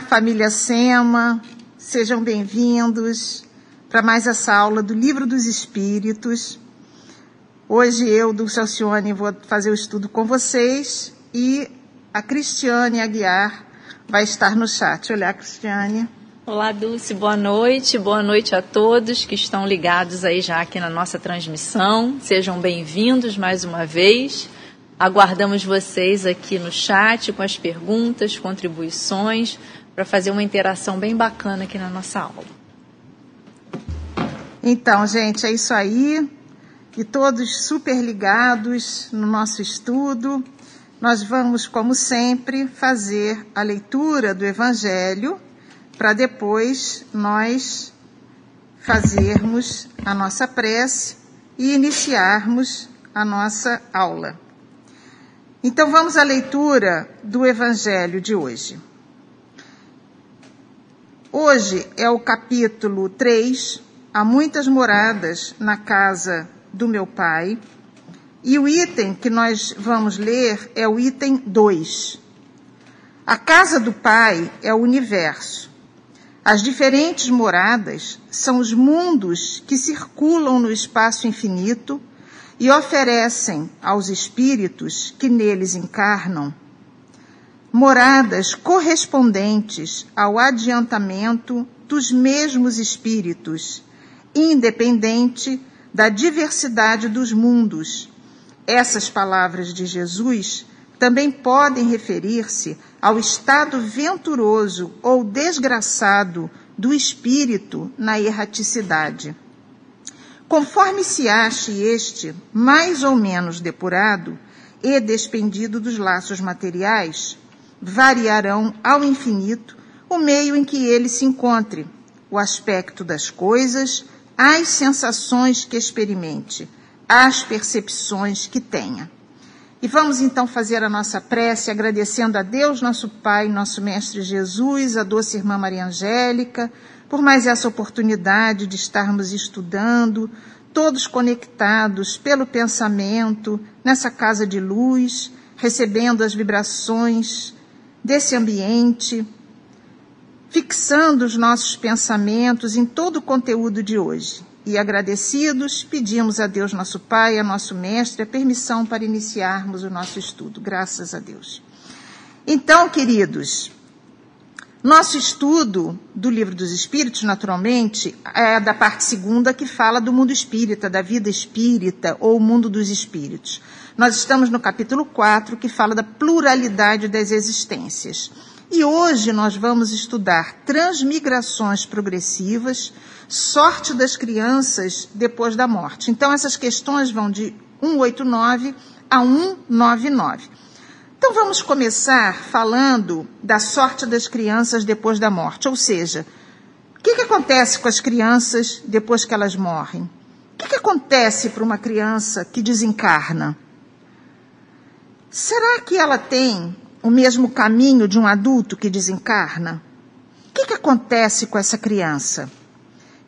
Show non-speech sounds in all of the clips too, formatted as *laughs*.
Família Sema, sejam bem-vindos para mais essa aula do Livro dos Espíritos. Hoje eu, Dulce Alcione, vou fazer o estudo com vocês e a Cristiane Aguiar vai estar no chat. Olá, Cristiane. Olá, Dulce, boa noite. Boa noite a todos que estão ligados aí já aqui na nossa transmissão. Sejam bem-vindos mais uma vez. Aguardamos vocês aqui no chat com as perguntas, contribuições, para fazer uma interação bem bacana aqui na nossa aula. Então, gente, é isso aí. E todos super ligados no nosso estudo. Nós vamos, como sempre, fazer a leitura do Evangelho para depois nós fazermos a nossa prece e iniciarmos a nossa aula. Então vamos à leitura do Evangelho de hoje. Hoje é o capítulo 3, Há muitas moradas na casa do meu pai. E o item que nós vamos ler é o item 2. A casa do pai é o universo. As diferentes moradas são os mundos que circulam no espaço infinito e oferecem aos espíritos que neles encarnam moradas correspondentes ao adiantamento dos mesmos espíritos, independente da diversidade dos mundos. Essas palavras de Jesus também podem referir-se ao estado venturoso ou desgraçado do espírito na erraticidade. Conforme se ache este mais ou menos depurado e despendido dos laços materiais, variarão ao infinito o meio em que ele se encontre, o aspecto das coisas, as sensações que experimente, as percepções que tenha. E vamos então fazer a nossa prece agradecendo a Deus, nosso Pai, nosso Mestre Jesus, a doce irmã Maria Angélica, por mais essa oportunidade de estarmos estudando, todos conectados pelo pensamento, nessa casa de luz, recebendo as vibrações desse ambiente, fixando os nossos pensamentos em todo o conteúdo de hoje. E agradecidos, pedimos a Deus, nosso Pai, a nosso Mestre, a permissão para iniciarmos o nosso estudo. Graças a Deus. Então, queridos, nosso estudo do Livro dos Espíritos, naturalmente, é da parte segunda que fala do mundo espírita, da vida espírita ou mundo dos espíritos. Nós estamos no capítulo 4, que fala da pluralidade das existências. E hoje nós vamos estudar transmigrações progressivas, sorte das crianças depois da morte. Então, essas questões vão de 189 a 199. Então vamos começar falando da sorte das crianças depois da morte, ou seja, o que, que acontece com as crianças depois que elas morrem? O que, que acontece para uma criança que desencarna? Será que ela tem o mesmo caminho de um adulto que desencarna? O que, que acontece com essa criança?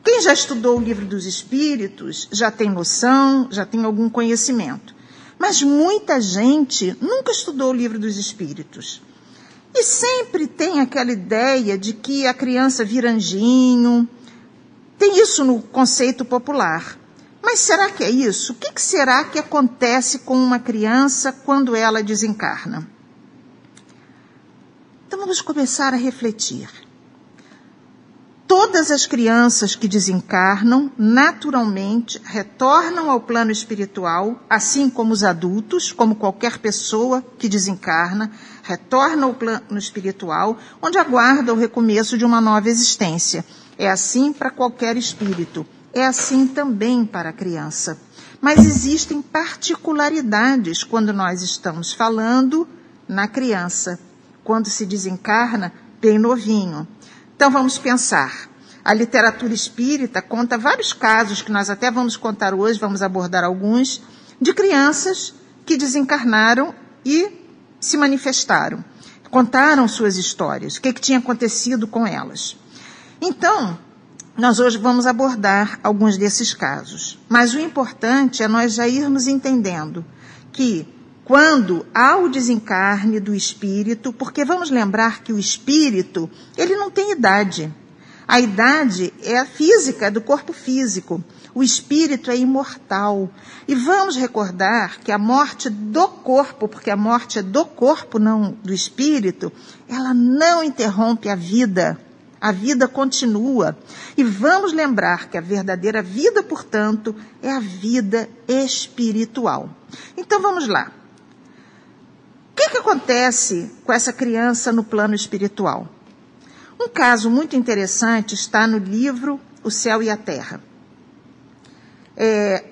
Quem já estudou o livro dos Espíritos já tem noção, já tem algum conhecimento. Mas muita gente nunca estudou o livro dos espíritos. E sempre tem aquela ideia de que a criança vira anjinho. Tem isso no conceito popular. Mas será que é isso? O que, será que acontece com uma criança quando ela desencarna? Então vamos começar a refletir. Todas as crianças que desencarnam, naturalmente, retornam ao plano espiritual, assim como os adultos, como qualquer pessoa que desencarna, retorna ao plano espiritual, onde aguarda o recomeço de uma nova existência. É assim para qualquer espírito. É assim também para a criança. Mas existem particularidades quando nós estamos falando na criança, quando se desencarna bem novinho. Então vamos pensar. A literatura espírita conta vários casos que nós até vamos contar hoje, vamos abordar alguns, de crianças que desencarnaram e se manifestaram. Contaram suas histórias, o que, que tinha acontecido com elas. Então, nós hoje vamos abordar alguns desses casos. Mas o importante é nós já irmos entendendo que quando há o desencarne do espírito, porque vamos lembrar que o espírito, ele não tem idade. A idade é a física, é do corpo físico. O espírito é imortal. E vamos recordar que a morte do corpo, porque a morte é do corpo, não do espírito, ela não interrompe a vida. A vida continua. E vamos lembrar que a verdadeira vida, portanto, é a vida espiritual. Então vamos lá. O que, que acontece com essa criança no plano espiritual? Um caso muito interessante está no livro O Céu e a Terra. É,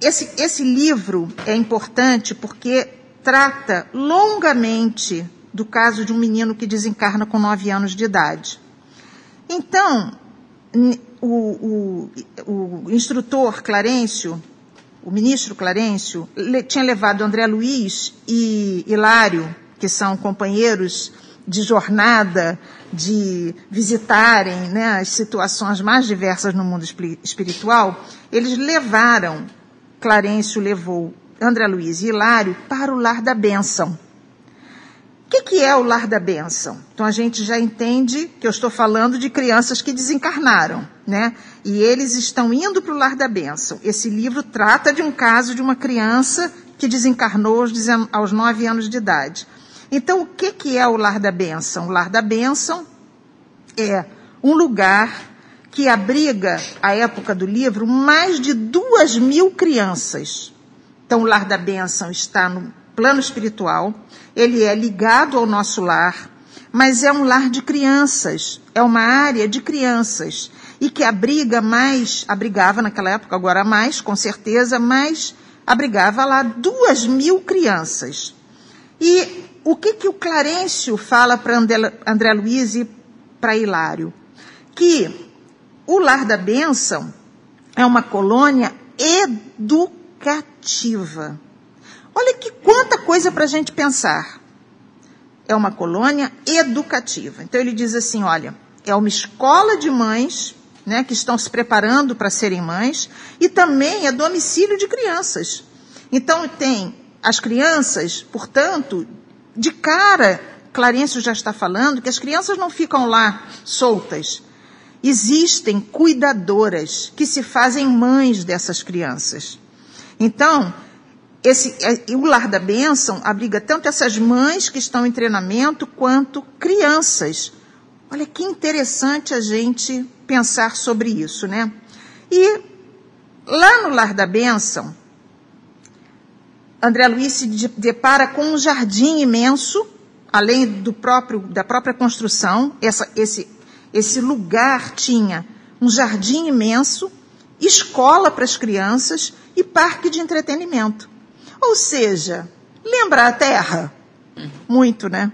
esse, esse livro é importante porque trata longamente do caso de um menino que desencarna com nove anos de idade. Então, o, o, o instrutor Clarencio, o ministro Clarencio, tinha levado André Luiz e Hilário, que são companheiros de jornada, de visitarem né, as situações mais diversas no mundo espiritual, eles levaram, Clarencio levou André Luiz e Hilário para o lar da bênção. O que, que é o lar da bênção? Então a gente já entende que eu estou falando de crianças que desencarnaram, né? E eles estão indo para o lar da bênção. Esse livro trata de um caso de uma criança que desencarnou aos, aos nove anos de idade. Então, o que, que é o lar da bênção? O lar da bênção é um lugar que abriga, à época do livro, mais de duas mil crianças. Então, o lar da bênção está no plano espiritual, ele é ligado ao nosso lar, mas é um lar de crianças, é uma área de crianças e que abriga mais, abrigava naquela época, agora mais, com certeza, mas abrigava lá duas mil crianças. E o que, que o Clarencio fala para André Luiz e para Hilário? Que o Lar da Bênção é uma colônia educativa. Olha que quanta coisa para a gente pensar. É uma colônia educativa. Então ele diz assim: olha, é uma escola de mães né, que estão se preparando para serem mães e também é domicílio de crianças. Então tem as crianças, portanto, de cara, Clarencio já está falando que as crianças não ficam lá soltas. Existem cuidadoras que se fazem mães dessas crianças. Então, esse, é, o Lar da Bênção abriga tanto essas mães que estão em treinamento quanto crianças. Olha que interessante a gente pensar sobre isso, né? E lá no Lar da Bênção, André Luiz se depara com um jardim imenso, além do próprio, da própria construção. Essa, esse, esse lugar tinha um jardim imenso, escola para as crianças e parque de entretenimento. Ou seja, lembra a Terra? Muito, né?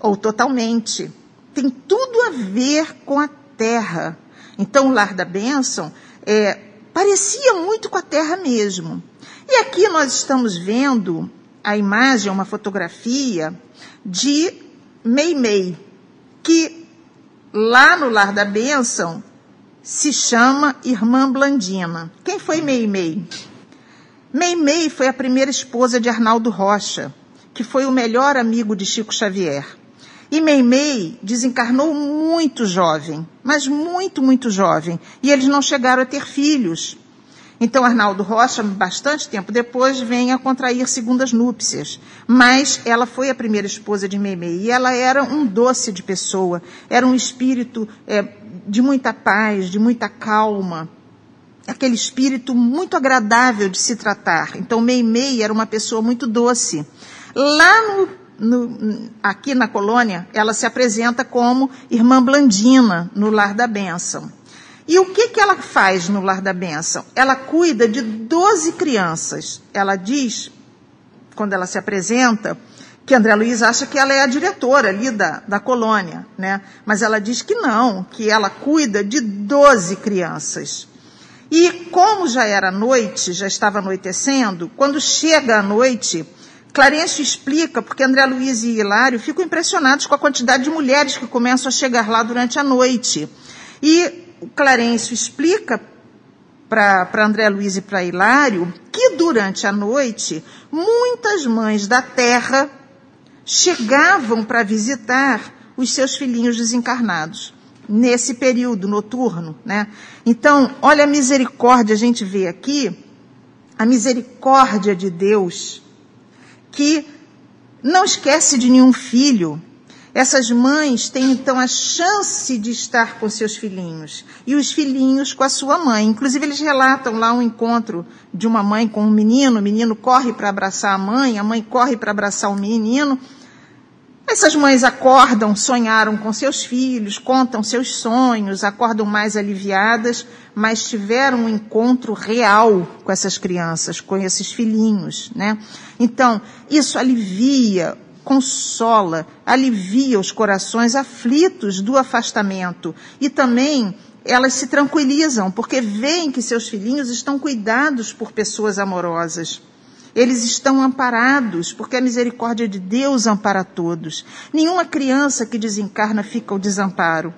Ou totalmente. Tem tudo a ver com a Terra. Então, o Lar da Bênção é, parecia muito com a Terra mesmo. E aqui nós estamos vendo a imagem, uma fotografia de Meimei, que lá no Lar da Bênção se chama Irmã Blandina. Quem foi Meimei? Meimei foi a primeira esposa de Arnaldo Rocha, que foi o melhor amigo de Chico Xavier. E Meimei desencarnou muito jovem, mas muito, muito jovem, e eles não chegaram a ter filhos. Então, Arnaldo Rocha, bastante tempo depois, vem a contrair segundas núpcias. Mas ela foi a primeira esposa de Meimei. E ela era um doce de pessoa. Era um espírito é, de muita paz, de muita calma. Aquele espírito muito agradável de se tratar. Então, Meimei era uma pessoa muito doce. Lá no, no, aqui na colônia, ela se apresenta como irmã Blandina, no Lar da Bênção. E o que, que ela faz no Lar da Bênção? Ela cuida de 12 crianças. Ela diz, quando ela se apresenta, que André Luiz acha que ela é a diretora ali da, da colônia, né? Mas ela diz que não, que ela cuida de 12 crianças. E como já era noite, já estava anoitecendo, quando chega a noite, Clarence explica, porque André Luiz e Hilário ficam impressionados com a quantidade de mulheres que começam a chegar lá durante a noite. E Clarencio explica para André Luiz e para Hilário que durante a noite, muitas mães da terra chegavam para visitar os seus filhinhos desencarnados nesse período noturno, né? Então, olha a misericórdia, a gente vê aqui a misericórdia de Deus que não esquece de nenhum filho. Essas mães têm então a chance de estar com seus filhinhos e os filhinhos com a sua mãe. Inclusive, eles relatam lá um encontro de uma mãe com um menino: o menino corre para abraçar a mãe, a mãe corre para abraçar o menino, essas mães acordam, sonharam com seus filhos, contam seus sonhos, acordam mais aliviadas, mas tiveram um encontro real com essas crianças, com esses filhinhos, né? Então, isso alivia, consola, alivia os corações aflitos do afastamento e também elas se tranquilizam porque veem que seus filhinhos estão cuidados por pessoas amorosas. Eles estão amparados, porque a misericórdia de Deus ampara todos. Nenhuma criança que desencarna fica ao desamparo.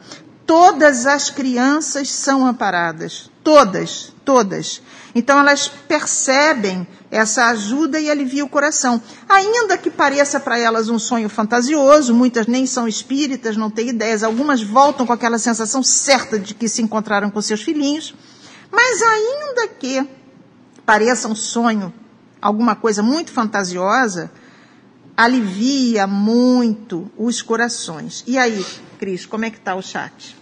Todas as crianças são amparadas. Todas, todas. Então elas percebem essa ajuda e alivia o coração. Ainda que pareça para elas um sonho fantasioso, muitas nem são espíritas, não têm ideias, algumas voltam com aquela sensação certa de que se encontraram com seus filhinhos, mas ainda que pareça um sonho alguma coisa muito fantasiosa, alivia muito os corações. E aí, Cris, como é que está o chat?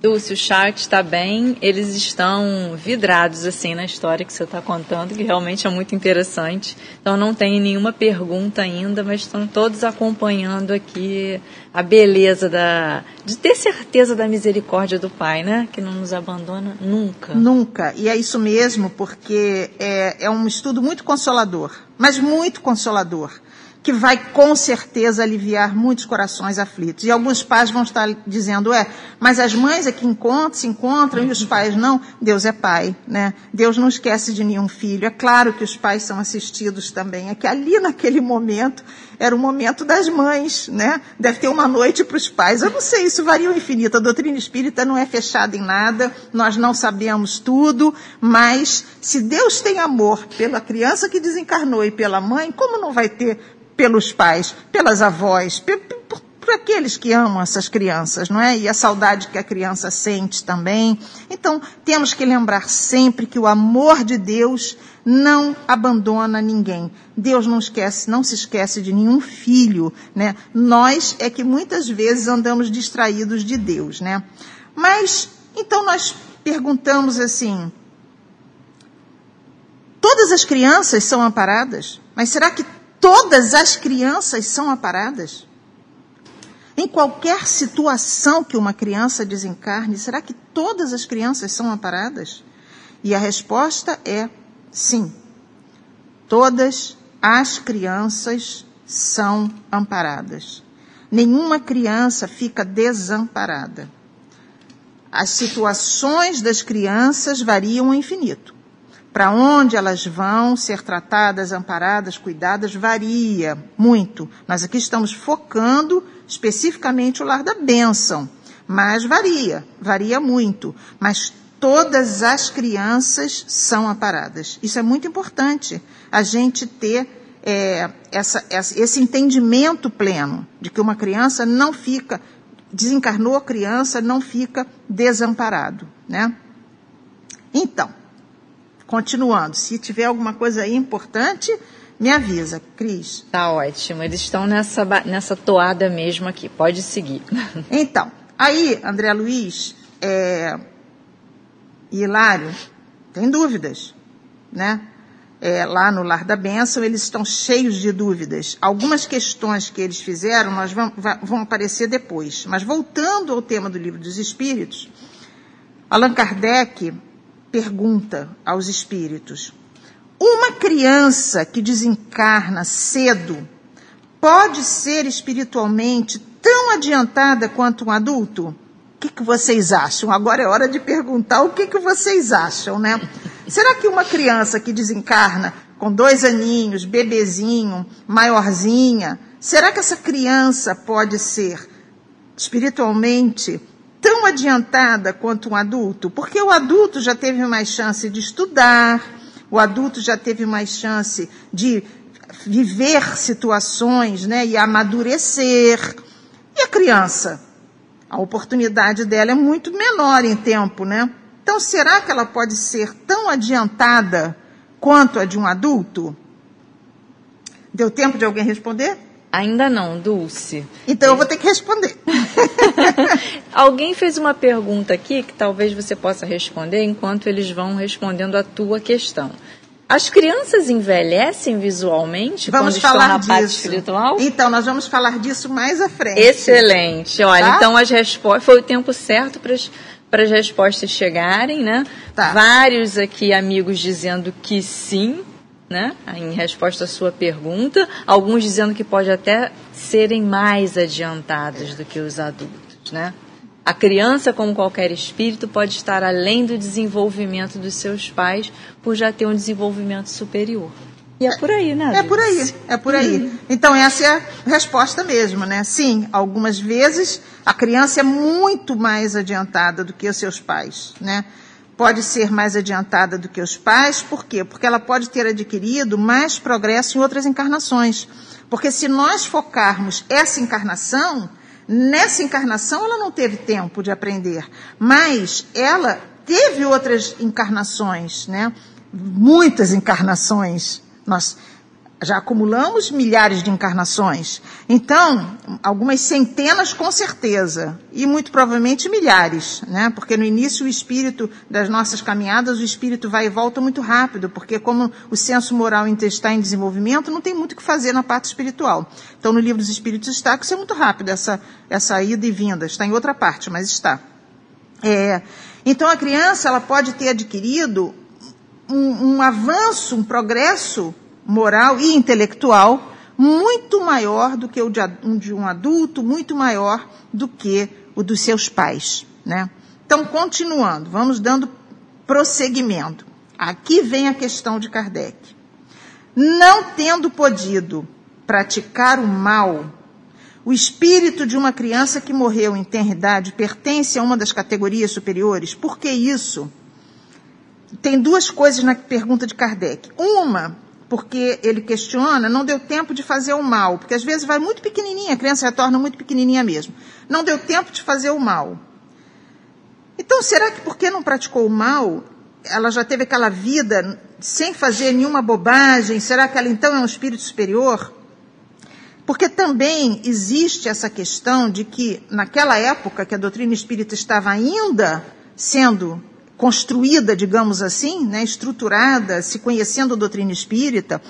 Dulce, o chat está bem, eles estão vidrados assim na história que você está contando, que realmente é muito interessante. Então não tem nenhuma pergunta ainda, mas estão todos acompanhando aqui a beleza da de ter certeza da misericórdia do Pai, né? Que não nos abandona nunca. Nunca. E é isso mesmo, porque é, é um estudo muito consolador, mas muito consolador que vai com certeza aliviar muitos corações aflitos. E alguns pais vão estar dizendo, é, mas as mães é que encontram, se encontram e os pais não. Deus é pai, né? Deus não esquece de nenhum filho. É claro que os pais são assistidos também. É que ali naquele momento era o momento das mães, né? Deve ter uma noite para os pais. Eu não sei, isso varia o infinito. A doutrina espírita não é fechada em nada, nós não sabemos tudo, mas se Deus tem amor pela criança que desencarnou e pela mãe, como não vai ter pelos pais, pelas avós, por, por, aqueles que amam essas crianças, não é? E a saudade que a criança sente também. Então, temos que lembrar sempre que o amor de Deus não abandona ninguém. Deus não esquece, não se esquece de nenhum filho, né? Nós é que muitas vezes andamos distraídos de Deus, né? Mas, então nós perguntamos assim, todas as crianças são amparadas? Mas será que Todas as crianças são aparadas? Em qualquer situação que uma criança desencarne, será que todas as crianças são amparadas? E a resposta é sim. Todas as crianças são amparadas. Nenhuma criança fica desamparada. As situações das crianças variam ao infinito para onde elas vão ser tratadas, amparadas, cuidadas, varia muito. Nós aqui estamos focando especificamente o lar da bênção, mas varia, varia muito. Mas todas as crianças são amparadas. Isso é muito importante, a gente ter é, essa, esse entendimento pleno de que uma criança não fica, desencarnou a criança, não fica desamparado, né? Então, Continuando, se tiver alguma coisa aí importante, me avisa, Cris. Tá ótimo. Eles estão nessa, nessa toada mesmo aqui. Pode seguir. *laughs* Então, aí, André Luiz é, e Hilário, tem dúvidas, né? É, lá no Lar da Bênção, eles estão cheios de dúvidas. Algumas questões que eles fizeram nós vão, vão aparecer depois. Mas voltando ao tema do Livro dos Espíritos, Allan Kardec pergunta aos espíritos: uma criança que desencarna cedo pode ser espiritualmente tão adiantada quanto um adulto? O que, que vocês acham? Agora é hora de perguntar o que, que vocês acham, né? Será que uma criança que desencarna com dois aninhos, bebezinho, maiorzinha, será que essa criança pode ser espiritualmente tão adiantada quanto um adulto, porque o adulto já teve mais chance de estudar, o adulto já teve mais chance de viver situações né, e amadurecer. E a criança? A oportunidade dela é muito menor em tempo, né? Então, será que ela pode ser tão adiantada quanto a de um adulto? Deu tempo de alguém responder? Ainda não, Dulce. Então eu vou ter que responder. *laughs* Alguém fez uma pergunta aqui que talvez você possa responder enquanto eles vão respondendo a tua questão. As crianças envelhecem visualmente vamos quando falar estão na disso. parte espiritual? Então, nós vamos falar disso mais à frente. Excelente. Olha, Tá? então as respostas foi o tempo certo para as para as respostas chegarem, né? Tá. Vários aqui amigos dizendo que sim, né? Em resposta à sua pergunta, alguns dizendo que pode até serem mais adiantados do que os adultos, né? A criança, como qualquer espírito, pode estar além do desenvolvimento dos seus pais por já ter um desenvolvimento superior. E é por aí, né? É por aí, é por aí. Então, essa é a resposta mesmo, né? Sim, algumas vezes a criança é muito mais adiantada do que os seus pais, né? Pode ser mais adiantada do que os pais, por quê? Porque ela pode ter adquirido mais progresso em outras encarnações. Porque se nós focarmos essa encarnação, nessa encarnação ela não teve tempo de aprender, mas ela teve outras encarnações, né? Muitas encarnações. Nós já acumulamos milhares de encarnações. Então, algumas centenas com certeza, e muito provavelmente milhares, né? Porque no início o espírito das nossas caminhadas, o espírito vai e volta muito rápido, porque como o senso moral está em desenvolvimento, não tem muito o que fazer na parte espiritual. Então, no livro dos espíritos está que isso é muito rápido essa essa ida e vinda, está em outra parte, mas está. É, então a criança ela pode ter adquirido um, um avanço, um progresso moral e intelectual muito maior do que o de, um adulto, muito maior do que o dos seus pais, né? Então, continuando, vamos dando prosseguimento. Aqui vem a questão de Kardec. Não tendo podido praticar o mal, o espírito de uma criança que morreu em tenridade pertence a uma das categorias superiores. Por que isso? Tem duas coisas na pergunta de Kardec. Uma, porque ele questiona, não deu tempo de fazer o mal, porque às vezes vai muito pequenininha, a criança retorna muito pequenininha mesmo. Não deu tempo de fazer o mal. Então, será que porque não praticou o mal, ela já teve aquela vida sem fazer nenhuma bobagem? Será que ela então é um espírito superior? Porque também existe essa questão de que, naquela época que a doutrina espírita estava ainda sendo construída, digamos assim, né, estruturada, se conhecendo a doutrina espírita,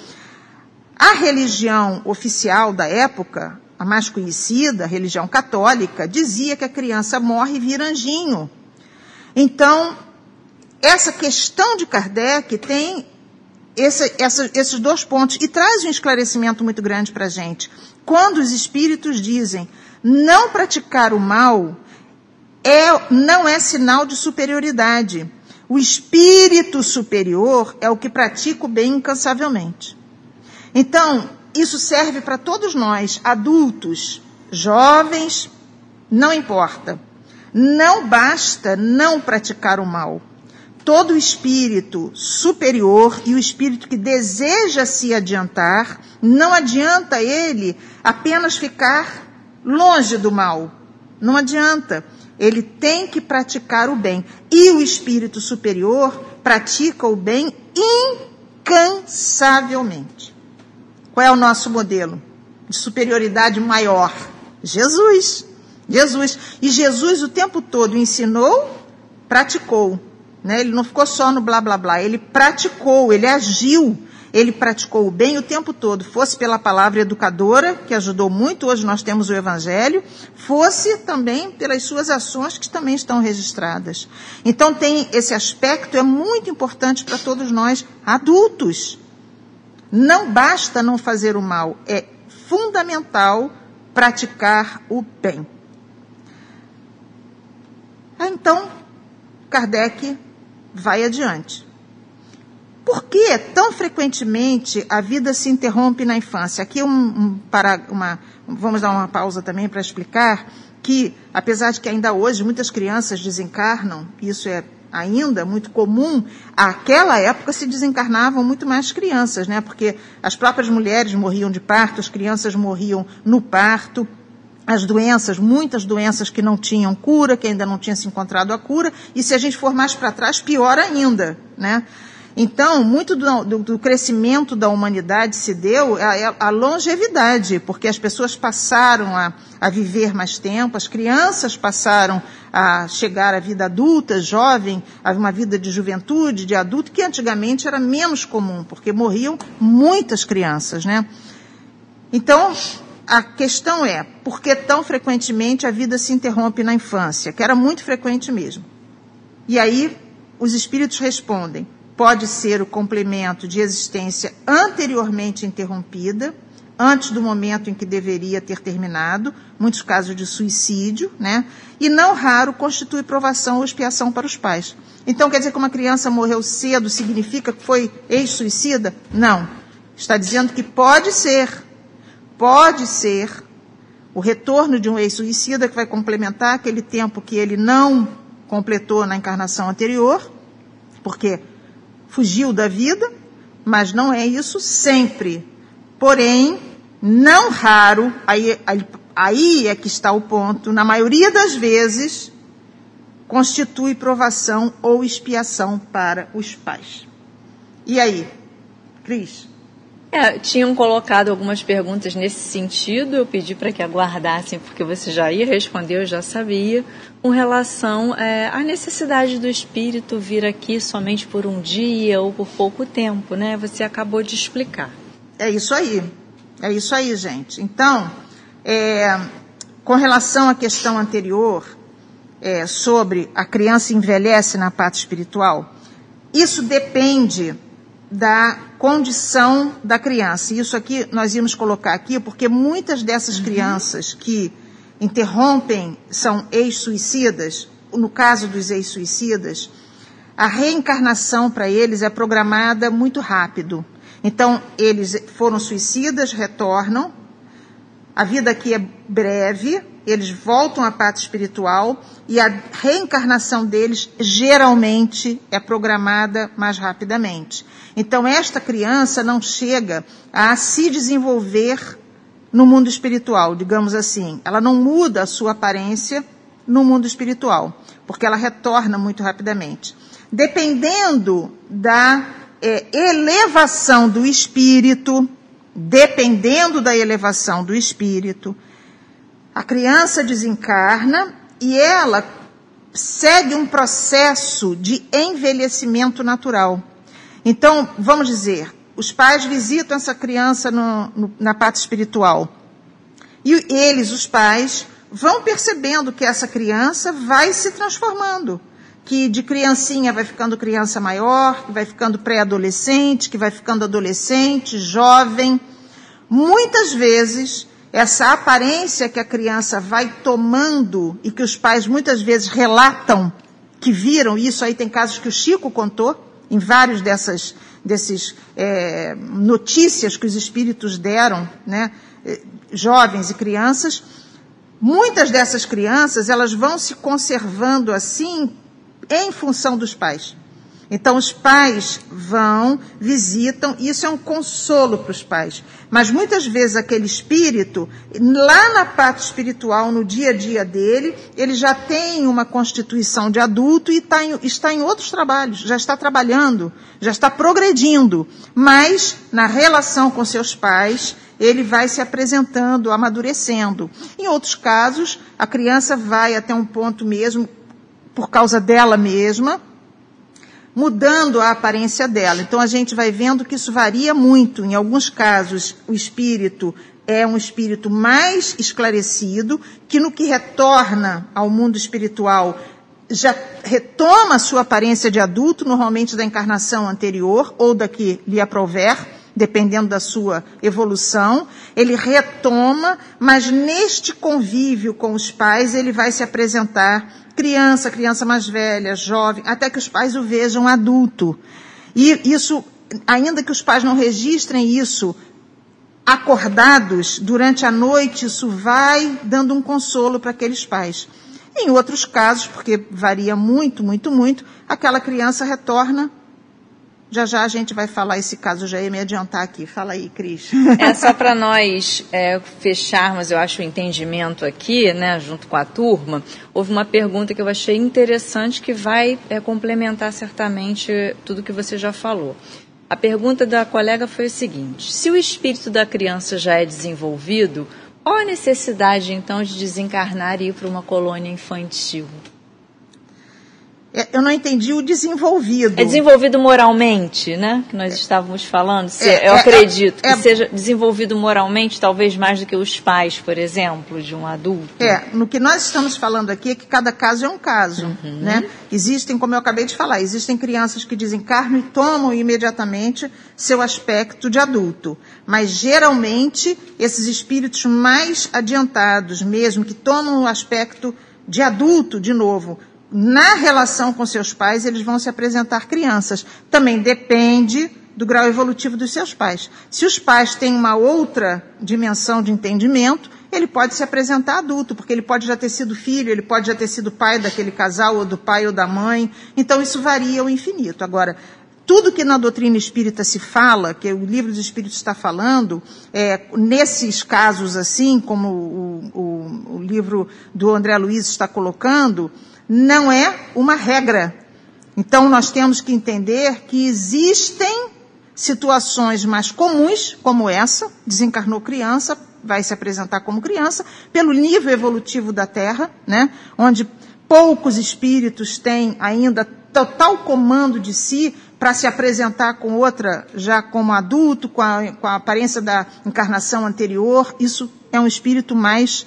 a religião oficial da época, a mais conhecida, a religião católica, dizia que a criança morre e vira anjinho. Então, essa questão de Kardec tem esse, essa, esses dois pontos e traz um esclarecimento muito grande para a gente. Quando os espíritos dizem não praticar o mal é, não é sinal de superioridade. O espírito superior é o que pratica o bem incansavelmente. Então, isso serve para todos nós, adultos, jovens, não importa. Não basta não praticar o mal. Todo espírito superior e o espírito que deseja se adiantar, não adianta ele apenas ficar longe do mal. Não adianta. Ele tem que praticar o bem. E o espírito superior pratica o bem incansavelmente. Qual é o nosso modelo de superioridade maior? Jesus. Jesus. E Jesus o tempo todo ensinou, praticou. Né? Ele não ficou só no blá blá blá, ele praticou, ele agiu ele praticou o bem o tempo todo, fosse pela palavra educadora, que ajudou muito, hoje nós temos o Evangelho, fosse também pelas suas ações que também estão registradas. Então tem esse aspecto, é muito importante para todos nós, adultos. Não basta não fazer o mal, é fundamental praticar o bem. Então, Kardec vai adiante. Por que tão frequentemente a vida se interrompe na infância? Aqui um, um para, uma, vamos dar uma pausa também para explicar que, apesar de que ainda hoje muitas crianças desencarnam, isso é ainda muito comum, aquela época se desencarnavam muito mais crianças, né? Porque as próprias mulheres morriam de parto, as crianças morriam no parto as doenças, muitas doenças que não tinham cura, que ainda não tinha se encontrado a cura, e se a gente for mais para trás, pior ainda, né? Então, muito do, do, do, crescimento da humanidade se deu a, longevidade, porque as pessoas passaram a, a, viver mais tempo, as crianças passaram a chegar à vida adulta, jovem, a uma vida de juventude, de adulto, que antigamente era menos comum, porque morriam muitas crianças, né? Então, a questão é, por que tão frequentemente a vida se interrompe na infância? Que era muito frequente mesmo. E aí, os espíritos respondem, pode ser o complemento de existência anteriormente interrompida, antes do momento em que deveria ter terminado, muitos casos de suicídio, né? E não raro constitui provação ou expiação para os pais. Então, quer dizer que uma criança morreu cedo significa que foi ex-suicida? Não. Está dizendo que pode ser, pode ser o retorno de um ex-suicida que vai complementar aquele tempo que ele não completou na encarnação anterior, porque fugiu da vida, mas não é isso sempre. Porém, não raro, aí, aí, é que está o ponto, na maioria das vezes, constitui provação ou expiação para os pais. E aí, Cris? É, tinham colocado algumas perguntas nesse sentido, eu pedi para que aguardassem, porque você já ia responder, eu já sabia, com relação é, à necessidade do espírito vir aqui somente por um dia ou por pouco tempo, né? Você acabou de explicar. É isso aí, é isso aí, gente. Então, é, com relação à questão anterior, é, sobre a criança envelhece na parte espiritual, isso depende da condição da criança. Isso aqui nós íamos colocar aqui porque muitas dessas uhum. crianças que interrompem são ex-suicidas, no caso dos ex-suicidas, a reencarnação para eles é programada muito rápido. Então, eles foram suicidas, retornam, a vida aqui é breve, eles voltam à parte espiritual e a reencarnação deles geralmente é programada mais rapidamente. Então, esta criança não chega a se desenvolver no mundo espiritual, digamos assim. Ela não muda a sua aparência no mundo espiritual, porque ela retorna muito rapidamente. Dependendo da é, elevação do espírito, dependendo da elevação do espírito, a criança desencarna e ela segue um processo de envelhecimento natural. Então, vamos dizer, os pais visitam essa criança no, no, na parte espiritual. E eles, os pais, vão percebendo que essa criança vai se transformando. Que de criancinha vai ficando criança maior, que vai ficando pré-adolescente, que vai ficando adolescente, jovem. Muitas vezes essa aparência que a criança vai tomando e que os pais muitas vezes relatam que viram, isso aí tem casos que o Chico contou, em vários dessas desses é, notícias que os espíritos deram, né, eh, jovens e crianças, muitas dessas crianças elas vão se conservando assim em função dos pais. Então os pais vão, visitam, isso é um consolo para os pais. Mas muitas vezes aquele espírito, lá na parte espiritual, no dia a dia dele, ele já tem uma constituição de adulto e está em, está em outros trabalhos, já está trabalhando, já está progredindo. Mas na relação com seus pais, ele vai se apresentando, amadurecendo. Em outros casos, a criança vai até um ponto mesmo, por causa dela mesma, mudando a aparência dela. Então a gente vai vendo que isso varia muito. Em alguns casos, o espírito é um espírito mais esclarecido, que no que retorna ao mundo espiritual já retoma a sua aparência de adulto, normalmente da encarnação anterior ou da que lhe aprouver, dependendo da sua evolução. Ele retoma, mas neste convívio com os pais ele vai se apresentar criança, criança mais velha, jovem, até que os pais o vejam adulto. E isso, ainda que os pais não registrem isso acordados durante a noite, isso vai dando um consolo para aqueles pais. Em outros casos, porque varia muito, muito, muito, aquela criança retorna já já a gente vai falar esse caso, já ia me adiantar aqui. Fala aí, Cris. É só para nós é, fecharmos, eu acho, o entendimento aqui, né, junto com a turma. Houve uma pergunta que eu achei interessante que vai é, complementar certamente tudo que você já falou. A pergunta da colega foi o seguinte: se o espírito da criança já é desenvolvido, qual a necessidade então de desencarnar e ir para uma colônia infantil? É, eu não entendi o desenvolvido. É desenvolvido moralmente, né? Que nós estávamos falando. Se, é, eu é, acredito é, que seja desenvolvido moralmente, talvez mais do que os pais, por exemplo, de um adulto. É, no que nós estamos falando aqui é que cada caso é um caso, uhum. né? Existem, como eu acabei de falar, existem crianças que desencarnam e tomam imediatamente seu aspecto de adulto. Mas geralmente esses espíritos mais adiantados, mesmo que tomam o aspecto de adulto de novo, na relação com seus pais, eles vão se apresentar crianças. Também depende do grau evolutivo dos seus pais. Se os pais têm uma outra dimensão de entendimento, ele pode se apresentar adulto, porque ele pode já ter sido filho, ele pode já ter sido pai daquele casal, ou do pai ou da mãe. Então isso varia ao infinito. Agora, tudo que na doutrina espírita se fala, que o livro dos espíritos está falando, é, nesses casos assim, como o, o, o livro do André Luiz está colocando, não é uma regra. Então nós temos que entender que existem situações mais comuns, como essa, desencarnou criança, vai se apresentar como criança, pelo nível evolutivo da Terra, né, onde poucos espíritos têm ainda total comando de si para se apresentar com outra já como adulto, com a, com a aparência da encarnação anterior. Isso é um espírito mais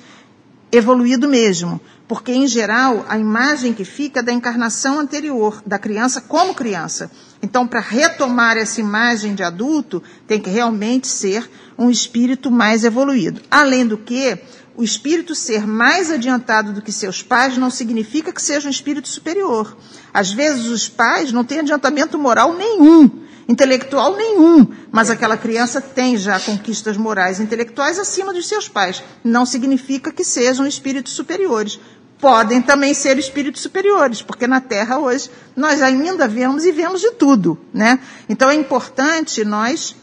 evoluído mesmo porque em geral a imagem que fica é da encarnação anterior, da criança como criança. Então, para retomar essa imagem de adulto, tem que realmente ser um espírito mais evoluído. Além do que, o espírito ser mais adiantado do que seus pais não significa que seja um espírito superior. Às vezes os pais não têm adiantamento moral nenhum, intelectual nenhum, mas aquela criança tem já conquistas morais e intelectuais acima dos seus pais. Não significa que sejam espíritos superiores podem também ser espíritos superiores, porque na Terra hoje nós ainda vemos e vemos de tudo, né? Então é importante nós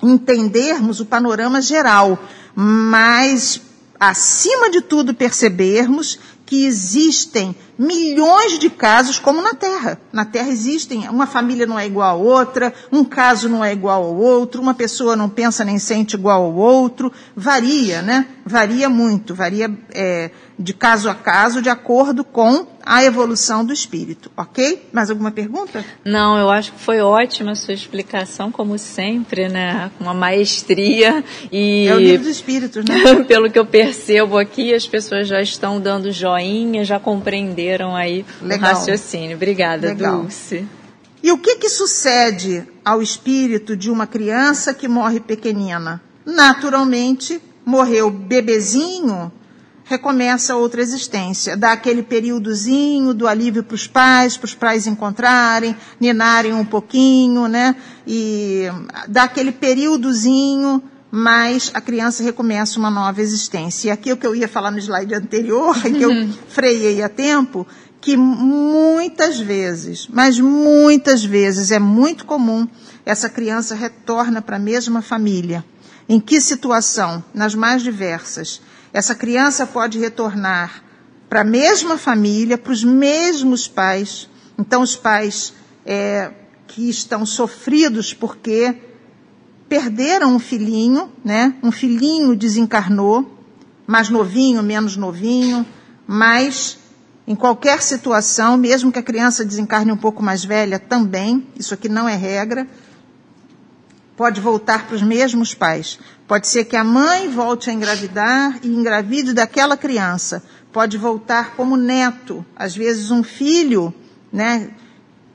entendermos o panorama geral, mas acima de tudo percebermos que existem milhões de casos como na Terra. Na Terra existem, uma família não é igual a outra, um caso não é igual ao outro, uma pessoa não pensa nem sente igual ao outro, varia, né? Varia muito, varia é, de caso a caso, de acordo com a evolução do espírito, ok? Mais alguma pergunta? Não, eu acho que foi ótima a sua explicação, como sempre, né? Com uma maestria e... É o livro dos espíritos, né? *laughs* Pelo que eu percebo aqui, as pessoas já estão dando joinha, já compreenderam aí Legal. o raciocínio. Obrigada, Legal. Dulce. E o que que sucede ao espírito de uma criança que morre pequenina? Naturalmente, morreu bebezinho, recomeça outra existência. Dá aquele períodozinho do alívio para os pais, para os pais encontrarem, ninarem um pouquinho, né? E dá aquele períodozinho, mas a criança recomeça uma nova existência. E aqui é o que eu ia falar no slide anterior, *laughs* que eu freiei a tempo, que muitas vezes, mas muitas vezes é muito comum, essa criança retorna para a mesma família. Em que situação? Nas mais diversas essa criança pode retornar para a mesma família, para os mesmos pais. Então, os pais é, que estão sofridos porque perderam um filhinho, né? Um filhinho desencarnou, mais novinho, menos novinho, mas em qualquer situação, mesmo que a criança desencarne um pouco mais velha também, isso aqui não é regra, pode voltar para os mesmos pais. Pode ser que a mãe volte a engravidar e engravide daquela criança. Pode voltar como neto. Às vezes um filho, né,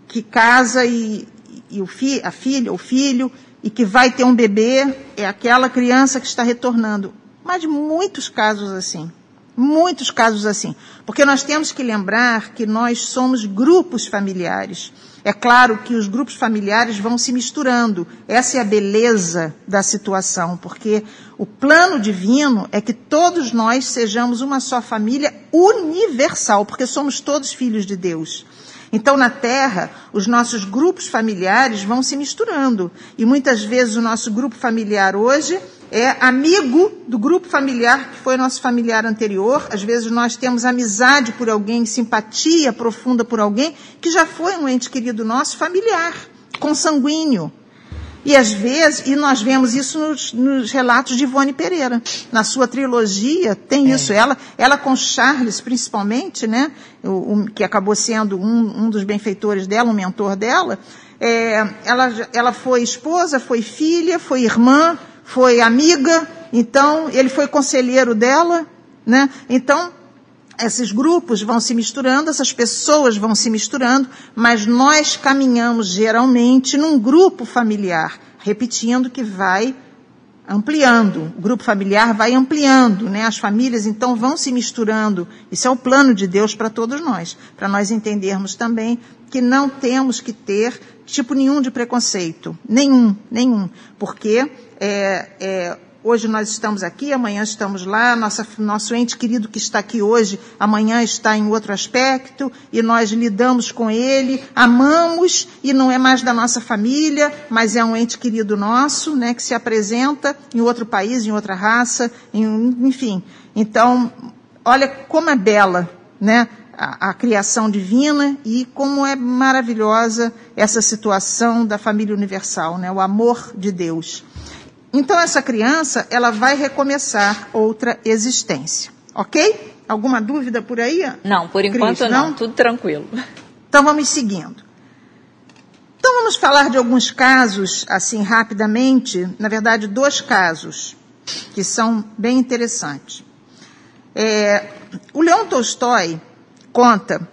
que casa e, e o fi, a filha, o filho, e que vai ter um bebê, é aquela criança que está retornando. Mas muitos casos assim. Muitos casos assim. Porque nós temos que lembrar que nós somos grupos familiares. É claro que os grupos familiares vão se misturando. Essa é a beleza da situação, porque o plano divino é que todos nós sejamos uma só família universal, porque somos todos filhos de Deus. Então, na Terra, os nossos grupos familiares vão se misturando. E muitas vezes o nosso grupo familiar hoje é amigo do grupo familiar que foi nosso familiar anterior. Às vezes nós temos amizade por alguém, simpatia profunda por alguém que já foi um ente querido nosso familiar, consanguíneo. E às vezes, e nós vemos isso nos, nos relatos de Ivone Pereira. Na sua trilogia tem é. isso. Ela, ela com Charles, principalmente, né, o, o, que acabou sendo um, um, dos benfeitores dela, um mentor dela, é, ela, ela foi esposa, foi filha, foi irmã, foi amiga, então ele foi conselheiro dela, né? Então, esses grupos vão se misturando, essas pessoas vão se misturando, mas nós caminhamos geralmente num grupo familiar, repetindo que vai ampliando, o grupo familiar vai ampliando, né? As famílias então vão se misturando. Isso é o plano de Deus para todos nós, para nós entendermos também que não temos que ter tipo nenhum de preconceito, nenhum, nenhum, porque é, é, Hoje nós estamos aqui, amanhã estamos lá, nossa, nosso ente querido que está aqui hoje, amanhã está em outro aspecto, e nós lidamos com ele, amamos, e não é mais da nossa família, mas é um ente querido nosso, né, que se apresenta em outro país, em outra raça, em, enfim. Então, olha como é bela, né, a, a criação divina e como é maravilhosa essa situação da família universal, né, o amor de Deus. Então essa criança, ela vai recomeçar outra existência, ok? Alguma dúvida por aí? Não, por enquanto Cris, não? não, tudo tranquilo. Então vamos seguindo. Então vamos falar de alguns casos, assim rapidamente, na verdade dois casos, que são bem interessantes. É, o Leon Tolstói conta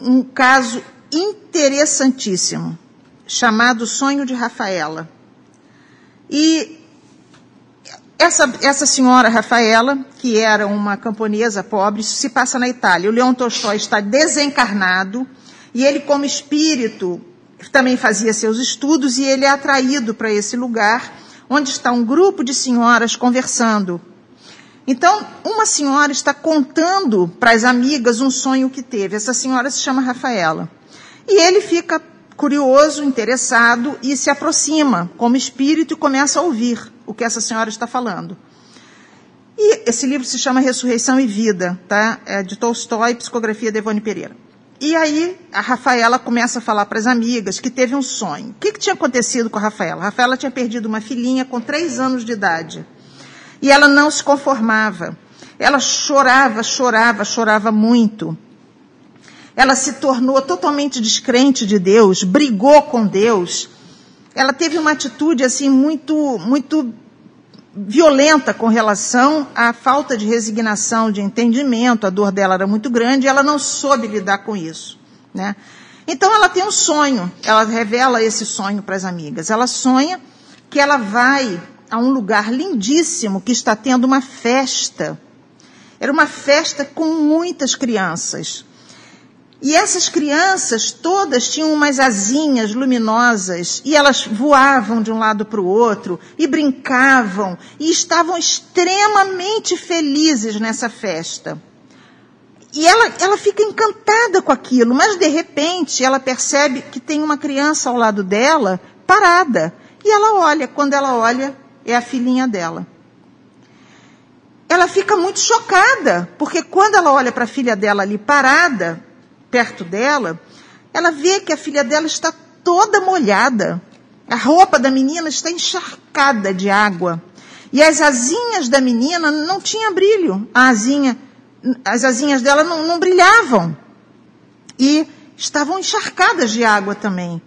um caso interessantíssimo, chamado Sonho de Rafaela. E essa, essa senhora Rafaela, que era uma camponesa pobre, se passa na Itália. O Leon Tolstói está desencarnado e ele, como espírito, também fazia seus estudos e ele é atraído para esse lugar onde está um grupo de senhoras conversando. Então, uma senhora está contando para as amigas um sonho que teve. Essa senhora se chama Rafaela. E ele fica curioso, interessado e se aproxima como espírito e começa a ouvir o que essa senhora está falando. E esse livro se chama Ressurreição e Vida, tá? É de Tolstói, psicografia de Ivone Pereira. E aí a Rafaela começa a falar para as amigas que teve um sonho. O que, que tinha acontecido com a Rafaela? A Rafaela tinha perdido uma filhinha com três anos de idade. E ela não se conformava. Ela chorava, chorava, chorava muito ela se tornou totalmente descrente de Deus, brigou com Deus. Ela teve uma atitude assim muito, muito violenta com relação à falta de resignação, de entendimento. A dor dela era muito grande e ela não soube lidar com isso, né? Então ela tem um sonho. Ela revela esse sonho para as amigas. Ela sonha que ela vai a um lugar lindíssimo que está tendo uma festa. Era uma festa com muitas crianças. E essas crianças todas tinham umas asinhas luminosas e elas voavam de um lado para o outro e brincavam e estavam extremamente felizes nessa festa. E ela, ela fica encantada com aquilo, mas de repente ela percebe que tem uma criança ao lado dela parada. E ela olha, quando ela olha, é a filhinha dela. Ela fica muito chocada, porque quando ela olha para a filha dela ali parada, perto dela, ela vê que a filha dela está toda molhada. A roupa da menina está encharcada de água. E as asinhas da menina não tinham brilho. Asinha, as asinhas dela não, não brilhavam. E estavam encharcadas de água também.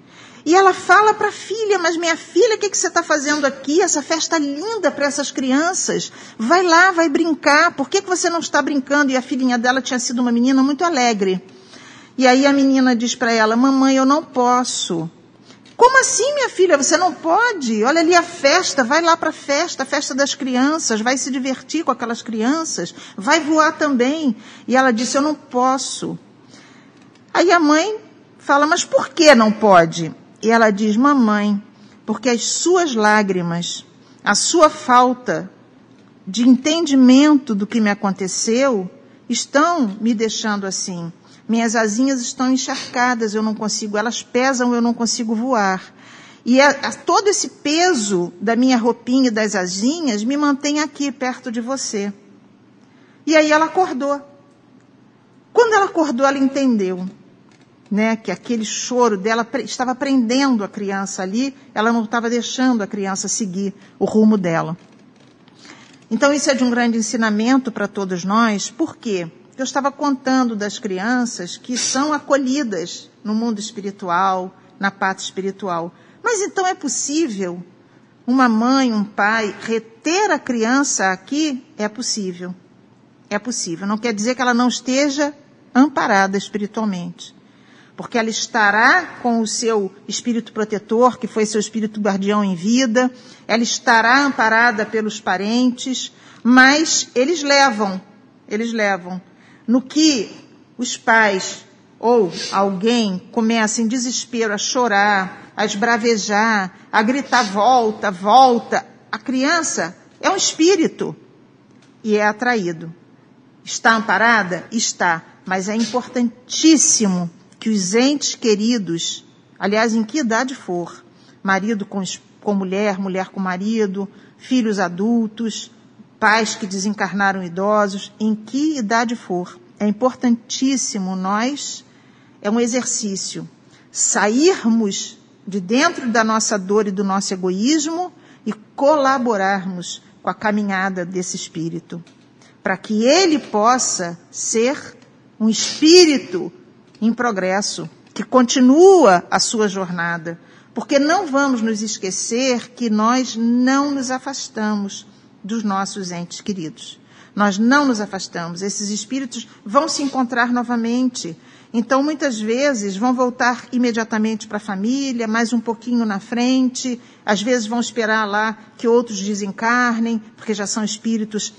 E ela fala para a filha, mas minha filha, o que, que você está fazendo aqui? Essa festa linda para essas crianças. Vai lá, vai brincar. Por que, que você não está brincando? E a filhinha dela tinha sido uma menina muito alegre. E aí a menina diz para ela: Mamãe, eu não posso. Como assim, minha filha? Você não pode? Olha ali a festa, vai lá para a festa, a festa das crianças, vai se divertir com aquelas crianças, vai voar também. E ela disse: Eu não posso. Aí a mãe fala: Mas por que não pode? E ela diz: Mamãe, porque as suas lágrimas, a sua falta de entendimento do que me aconteceu, estão me deixando assim. Minhas asinhas estão encharcadas, eu não consigo, elas pesam, eu não consigo voar. E a, a, todo esse peso da minha roupinha e das asinhas me mantém aqui, perto de você. E aí ela acordou. Quando ela acordou, ela entendeu né, que aquele choro dela estava prendendo a criança ali, ela não estava deixando a criança seguir o rumo dela. Então isso é de um grande ensinamento para todos nós, por quê? Eu estava contando das crianças que são acolhidas no mundo espiritual, na pátria espiritual. Mas então é possível uma mãe, um pai reter a criança aqui? É possível. É possível. Não quer dizer que ela não esteja amparada espiritualmente. Porque ela estará com o seu espírito protetor, que foi seu espírito guardião em vida, ela estará amparada pelos parentes, mas eles levam, eles levam no que os pais ou alguém começa em desespero a chorar, a esbravejar, a gritar volta, volta, a criança é um espírito e é atraído. Está amparada? Está. Mas é importantíssimo que os entes queridos, aliás, em que idade for, marido com, com mulher, mulher com marido, filhos adultos, pais que desencarnaram idosos, em que idade for. É importantíssimo nós, é um exercício, sairmos de dentro da nossa dor e do nosso egoísmo e colaborarmos com a caminhada desse espírito, para que ele possa ser um espírito em progresso, que continua a sua jornada, porque não vamos nos esquecer que nós não nos afastamos dos nossos entes queridos. Nós não nos afastamos. Esses espíritos vão se encontrar novamente. Então, muitas vezes, vão voltar imediatamente para a família, mais um pouquinho na frente. Às vezes, vão esperar lá que outros desencarnem, porque já são espíritos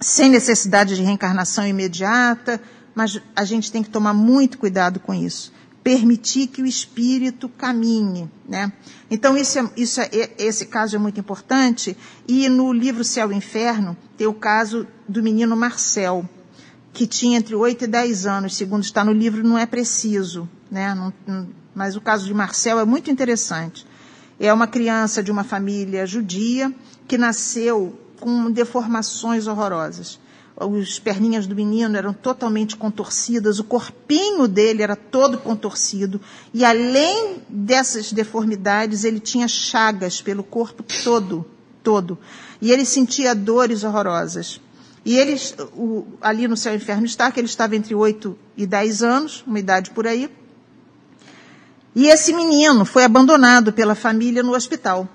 sem necessidade de reencarnação imediata. Mas a gente tem que tomar muito cuidado com isso permitir que o espírito caminhe, né? Então isso é, isso é, esse caso é muito importante e no livro Céu e Inferno tem o caso do menino Marcel que tinha entre 8 e 10 anos, segundo está no livro, não é preciso, né? Não, não, mas o caso de Marcel é muito interessante. É uma criança de uma família judia que nasceu com deformações horrorosas as perninhas do menino eram totalmente contorcidas, o corpinho dele era todo contorcido, e além dessas deformidades, ele tinha chagas pelo corpo todo, todo. E ele sentia dores horrorosas. E ele, o, ali no céu inferno está, que ele estava entre 8 e 10 anos, uma idade por aí. E esse menino foi abandonado pela família no hospital.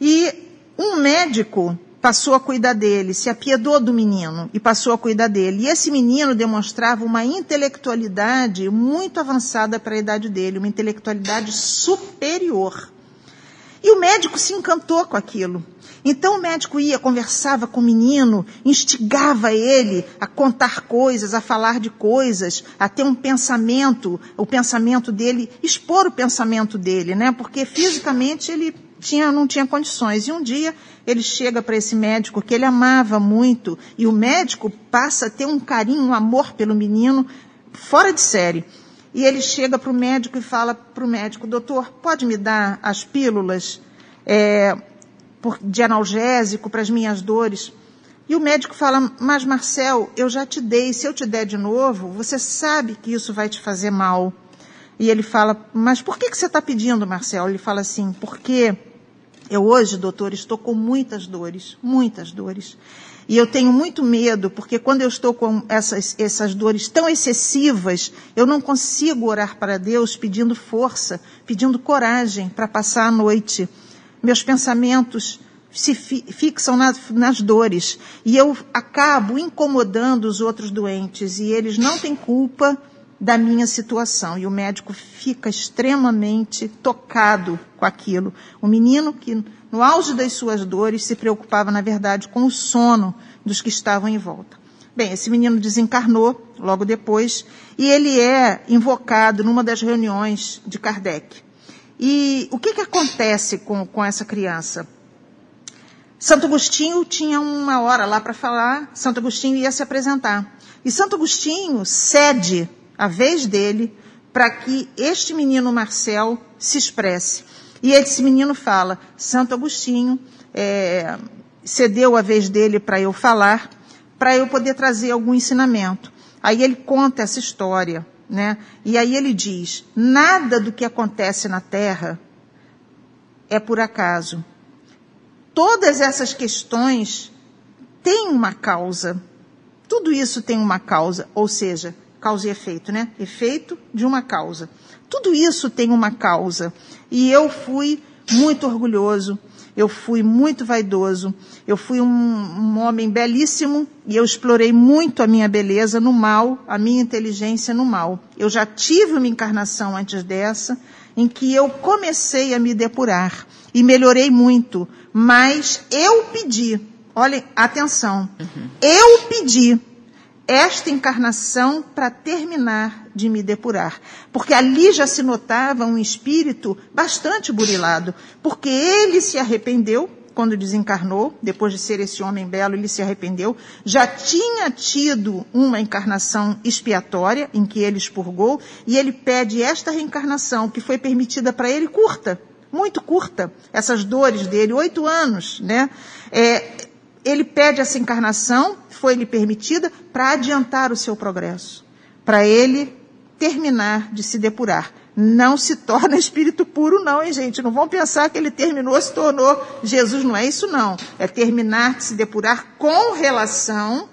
E um médico passou a cuidar dele, se apiedou do menino e passou a cuidar dele. E esse menino demonstrava uma intelectualidade muito avançada para a idade dele, uma intelectualidade superior. E o médico se encantou com aquilo. Então o médico ia, conversava com o menino, instigava ele a contar coisas, a falar de coisas, a ter um pensamento, o pensamento dele, expor o pensamento dele, né? Porque fisicamente ele tinha, não tinha condições. E um dia ele chega para esse médico que ele amava muito, e o médico passa a ter um carinho, um amor pelo menino fora de série. E ele chega para o médico e fala para o médico, doutor, pode me dar as pílulas é, de analgésico para as minhas dores? E o médico fala, mas Marcel, eu já te dei, se eu te der de novo, você sabe que isso vai te fazer mal. E ele fala, mas por que, que você está pedindo, Marcel? Ele fala assim, porque eu hoje, doutor, estou com muitas dores, muitas dores. E eu tenho muito medo, porque quando eu estou com essas, essas dores tão excessivas, eu não consigo orar para Deus pedindo força, pedindo coragem para passar a noite. Meus pensamentos se fi, fixam nas, nas dores. E eu acabo incomodando os outros doentes. E eles não têm culpa da minha situação. E o médico fica extremamente tocado com aquilo. O menino que, no auge das suas dores, se preocupava, na verdade, com o sono dos que estavam em volta. Bem, esse menino desencarnou logo depois e ele é invocado numa das reuniões de Kardec. E o que, que acontece com, com essa criança? Santo Agostinho tinha uma hora lá para falar, Santo Agostinho ia se apresentar. E Santo Agostinho cede a vez dele para que este menino Marcel se expresse. E esse menino fala: Santo Agostinho é, cedeu a vez dele para eu falar, para eu poder trazer algum ensinamento. Aí ele conta essa história, né? E aí ele diz: nada do que acontece na Terra é por acaso. Todas essas questões têm uma causa. Tudo isso tem uma causa, ou seja, causa e efeito, né? Efeito de uma causa. Tudo isso tem uma causa. E eu fui muito orgulhoso, eu fui muito vaidoso, eu fui um, um, homem belíssimo e eu explorei muito a minha beleza no mal, a minha inteligência no mal. Eu já tive uma encarnação antes dessa, em que eu comecei a me depurar e melhorei muito, mas eu pedi, olhem, atenção, uhum. eu pedi esta encarnação para terminar de me depurar. Porque ali já se notava um espírito bastante burilado, porque ele se arrependeu quando desencarnou, depois de ser esse homem belo, ele se arrependeu, já tinha tido uma encarnação expiatória em que ele expurgou, e ele pede esta reencarnação que foi permitida para ele curta, muito curta, essas dores dele, oito anos, né? É, ele pede essa encarnação, foi-lhe permitida, para adiantar o seu progresso, para ele terminar de se depurar. Não se *laughs* torna espírito puro, não, hein, gente? Não vão pensar que ele terminou, se tornou Jesus. Não é isso, não. É terminar de se depurar com relação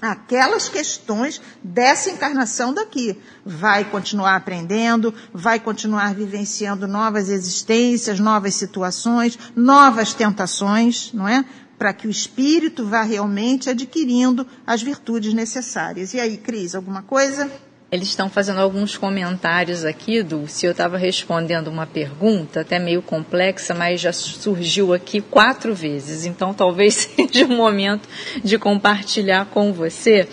aquelas questões dessa encarnação daqui. Vai continuar aprendendo, vai continuar vivenciando novas existências, novas situações, novas tentações, não é? Para que o espírito vá realmente adquirindo as virtudes necessárias. E aí, Cris, alguma coisa? Eles estão fazendo alguns comentários aqui, do se eu estava respondendo uma pergunta, até meio complexa, mas já surgiu aqui quatro vezes. Então talvez *laughs* seja o momento de compartilhar com você.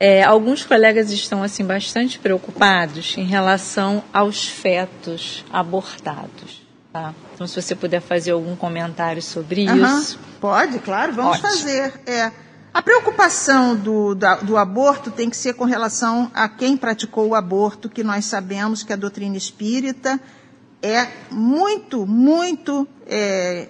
É, alguns colegas estão assim bastante preocupados em relação aos fetos abortados. Tá? Então, se você puder fazer algum comentário sobre uhum. isso. Pode, claro, vamos Ótimo. fazer. É, a preocupação do, da, do aborto tem que ser com relação a quem praticou o aborto, que nós sabemos que a doutrina espírita é muito, muito é,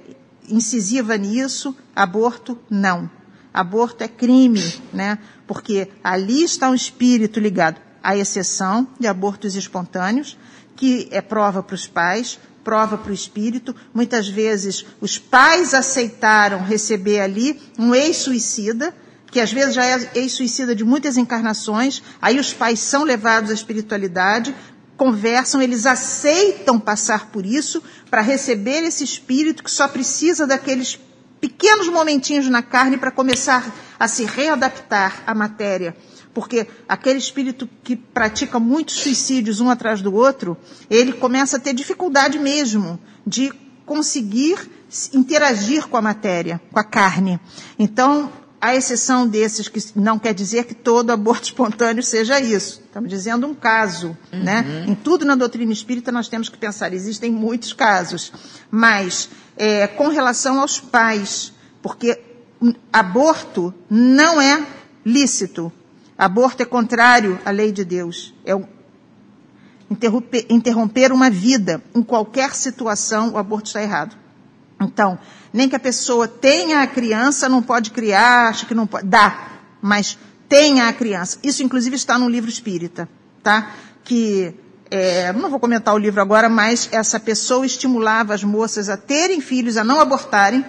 incisiva nisso. Aborto, não. Aborto é crime, né? Porque ali está um espírito ligado à exceção de abortos espontâneos, que é prova para os pais, prova para o espírito. Muitas vezes os pais aceitaram receber ali um ex-suicida, que às vezes já é ex-suicida de muitas encarnações, aí os pais são levados à espiritualidade, conversam, eles aceitam passar por isso para receber esse espírito que só precisa daqueles pequenos momentinhos na carne para começar a se readaptar à matéria porque aquele espírito que pratica muitos suicídios um atrás do outro, ele começa a ter dificuldade mesmo de conseguir interagir com a matéria, com a carne. Então, a exceção desses, que não quer dizer que todo aborto *laughs* espontâneo seja isso. Estamos dizendo um caso, uhum. né? Em tudo na doutrina espírita nós temos que pensar, existem muitos casos. Mas, é, com relação aos pais, porque aborto não é lícito, Aborto é contrário à lei de Deus. É interromper, interromper uma vida. Em qualquer situação, o aborto está errado. Então, nem que a pessoa tenha a criança, não pode criar, acha que não pode. Dá, mas tenha a criança. Isso, inclusive, está no livro espírita, tá? Que, é, não vou comentar o livro agora, mas essa pessoa estimulava as moças a terem filhos, a não abortarem,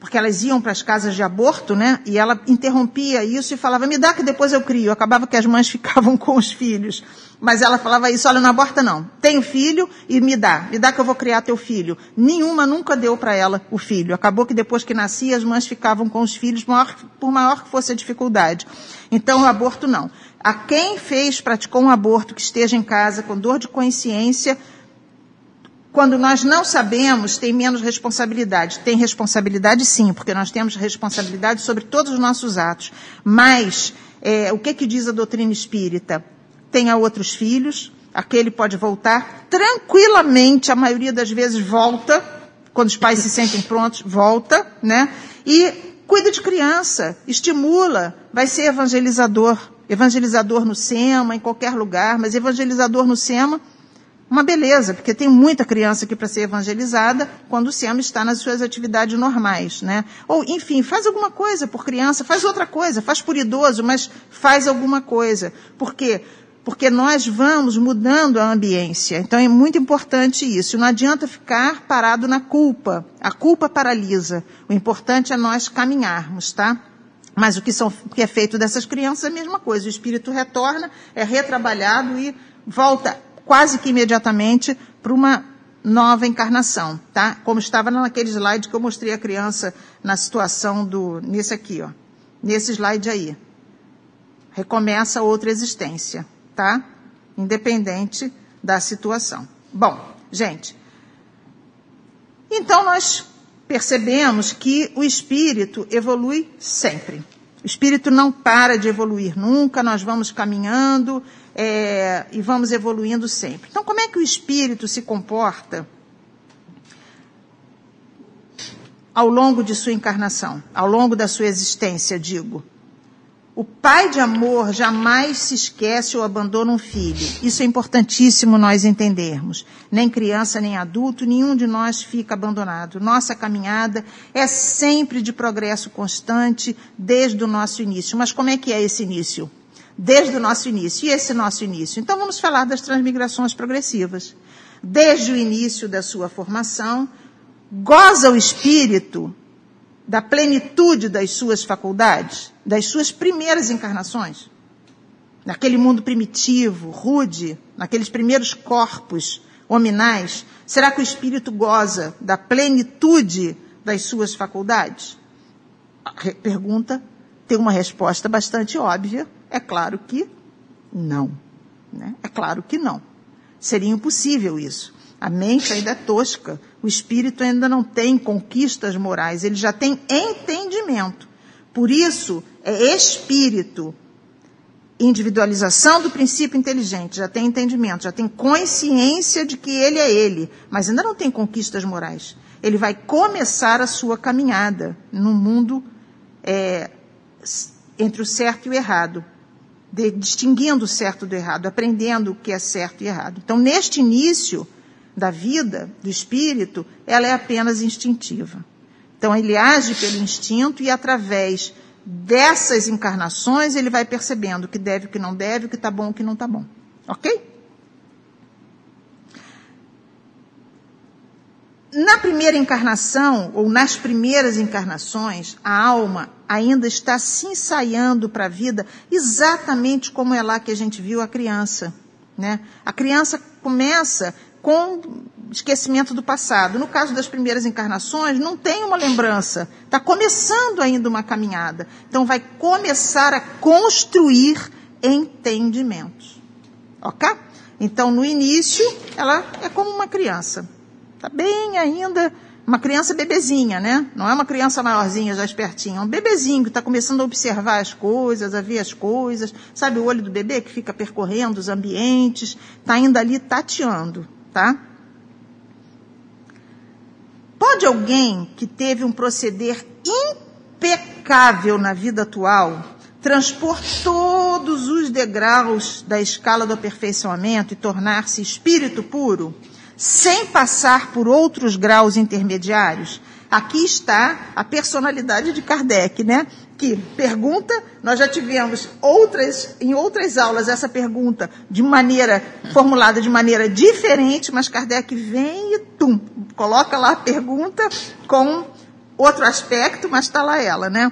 porque elas iam para as casas de aborto, né? E ela interrompia isso e falava, me dá que depois eu crio. Acabava que as mães *laughs* ficavam com os filhos. Mas ela falava isso, olha, não aborta não. Tenho filho e me dá. Me dá que eu vou criar teu filho. Nenhuma nunca deu para ela o filho. Acabou que depois que nascia, as mães ficavam com os filhos, maior, por maior que fosse a dificuldade. Então, o aborto não. A quem fez, praticou um aborto que esteja em casa com dor de consciência, quando nós não sabemos, tem menos responsabilidade. Tem responsabilidade sim, porque nós temos responsabilidade sobre todos os nossos atos. Mas, é, o que, que diz a doutrina espírita? Tenha outros filhos, aquele pode voltar tranquilamente, a maioria das vezes volta, quando os pais se sentem prontos, volta, né? E cuida de criança, estimula, vai ser evangelizador. Evangelizador no SEMA, em qualquer lugar, mas evangelizador no SEMA, uma beleza, porque tem muita criança aqui para ser evangelizada quando o SEMA está nas suas atividades normais, né? Ou, enfim, faz alguma coisa por criança, faz outra coisa, faz por idoso, mas faz alguma coisa. Por quê? Porque nós vamos mudando a ambiência. Então é muito importante isso. Não adianta ficar parado na culpa. A culpa paralisa. O importante é nós caminharmos, tá? Mas o que, são, o que é feito dessas crianças é a mesma coisa. O espírito retorna, é retrabalhado e volta quase que imediatamente para uma nova encarnação, tá? Como estava naquele slide que eu mostrei a criança na situação do, nesse aqui, ó. Nesse slide aí. Recomeça outra existência, tá? Independente da situação. Bom, gente. Então nós percebemos que o espírito evolui sempre. O espírito não para de evoluir nunca, nós vamos caminhando é, e vamos evoluindo sempre. Então, como é que o espírito se comporta ao longo de sua encarnação, ao longo da sua existência, digo? O pai de amor jamais se esquece ou abandona um filho. Isso é importantíssimo nós entendermos. Nem criança, nem adulto, nenhum de nós fica abandonado. Nossa caminhada é sempre de progresso constante desde o nosso início. Mas como é que é esse início? Desde o nosso início. E esse nosso início? Então vamos falar das transmigrações progressivas. Desde o início da sua formação, goza o espírito da plenitude das suas faculdades, das suas primeiras encarnações. Naquele mundo primitivo, rude, naqueles primeiros corpos hominais, será que o espírito goza da plenitude das suas faculdades? A pergunta tem uma resposta bastante óbvia, é claro que não. Né? É claro que não. Seria impossível isso. A mente ainda é tosca. O espírito ainda não tem conquistas morais. Ele já tem entendimento. Por isso, é espírito. Individualização do princípio inteligente. Já tem entendimento, já tem consciência de que ele é ele. Mas ainda não tem conquistas morais. Ele vai começar a sua caminhada no mundo é, entre o certo e o errado de, distinguindo o certo do errado, aprendendo o que é certo e errado. Então, neste início da vida do espírito, ela é apenas instintiva. Então, ele age pelo instinto e através dessas encarnações ele vai percebendo o que deve, o que não deve, o que está bom, o que não está bom. Ok? Na primeira encarnação, ou nas primeiras encarnações, a alma ainda está se ensaiando para a vida exatamente como é lá que a gente viu a criança. Né? A criança começa com esquecimento do passado. No caso das primeiras encarnações, não tem uma lembrança. Está começando ainda uma caminhada. Então, vai começar a construir entendimentos. Ok? Então, no início, ela é como uma criança Está bem ainda, uma criança bebezinha, né? Não é uma criança maiorzinha, já espertinha. É um bebezinho que está começando a observar as coisas, a ver as coisas. Sabe o olho do bebê que fica percorrendo os ambientes? Está ainda ali tateando, tá? Pode alguém que teve um proceder impecável na vida atual transpor todos os degraus da escala do aperfeiçoamento e tornar-se espírito puro? Sem passar por outros graus intermediários? Aqui está a personalidade de Kardec, né? Que pergunta, nós já tivemos outras, em outras aulas essa pergunta de maneira, formulada de maneira diferente, mas Kardec vem e tum, coloca lá a pergunta com outro aspecto, mas está lá ela, né?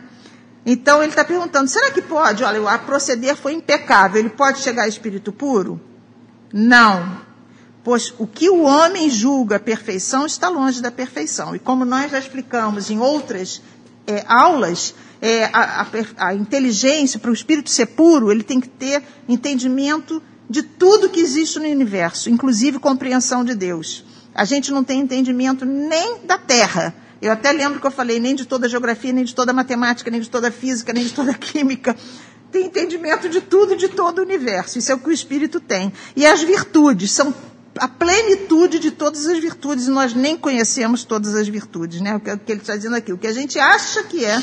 Então ele está perguntando, será que pode? Olha, a proceder foi impecável, ele pode chegar a espírito puro? Não, pois o que o homem julga perfeição está longe da perfeição. E como nós já explicamos em outras é, aulas, é, a, a, a inteligência, para o espírito ser puro, ele tem que ter entendimento de tudo que existe no universo, inclusive compreensão de Deus. A gente não tem entendimento nem da Terra. Eu até lembro que eu falei nem de toda a geografia, nem de toda a matemática, nem de toda a física, nem de toda a química. Tem entendimento de tudo de todo o universo. Isso é o que o espírito tem. E as virtudes são a plenitude de todas as virtudes, e nós nem conhecemos todas as virtudes, né? O que, ele está dizendo aqui. O que a gente acha que é,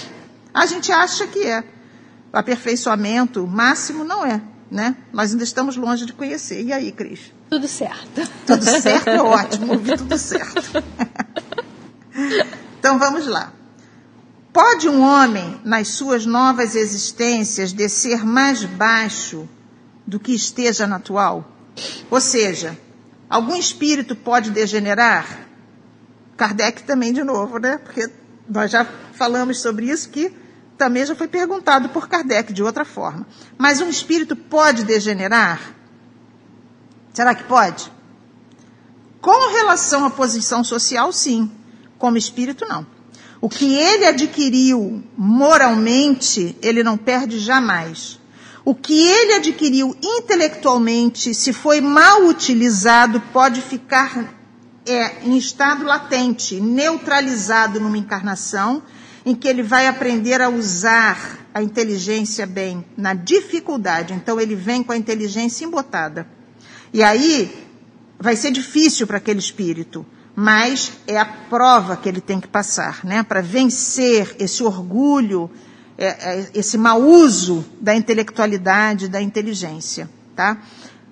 a gente acha que é. O aperfeiçoamento máximo não é, né? Nós ainda estamos longe de conhecer. E aí, Cris? Tudo certo. Tudo certo é ótimo, ouvi tudo certo. *laughs* então vamos lá. Pode um homem, nas suas novas existências, descer mais baixo do que esteja na atual? Ou seja, Algum espírito pode degenerar? Kardec também de novo, né? Porque nós já falamos sobre isso que também já foi perguntado por Kardec de outra forma. Mas um espírito pode degenerar? Será que pode? Com relação à posição social, sim. Como espírito, não. O que ele adquiriu moralmente, ele não perde jamais. O que ele adquiriu intelectualmente, se foi mal utilizado, pode ficar é, em estado latente, neutralizado numa encarnação, em que ele vai aprender a usar a inteligência bem na dificuldade. Então ele vem com a inteligência embotada. E aí vai ser difícil para aquele espírito, mas é a prova que ele tem que passar, né? Para vencer esse orgulho é, é, esse mau uso da intelectualidade, da inteligência. Tá?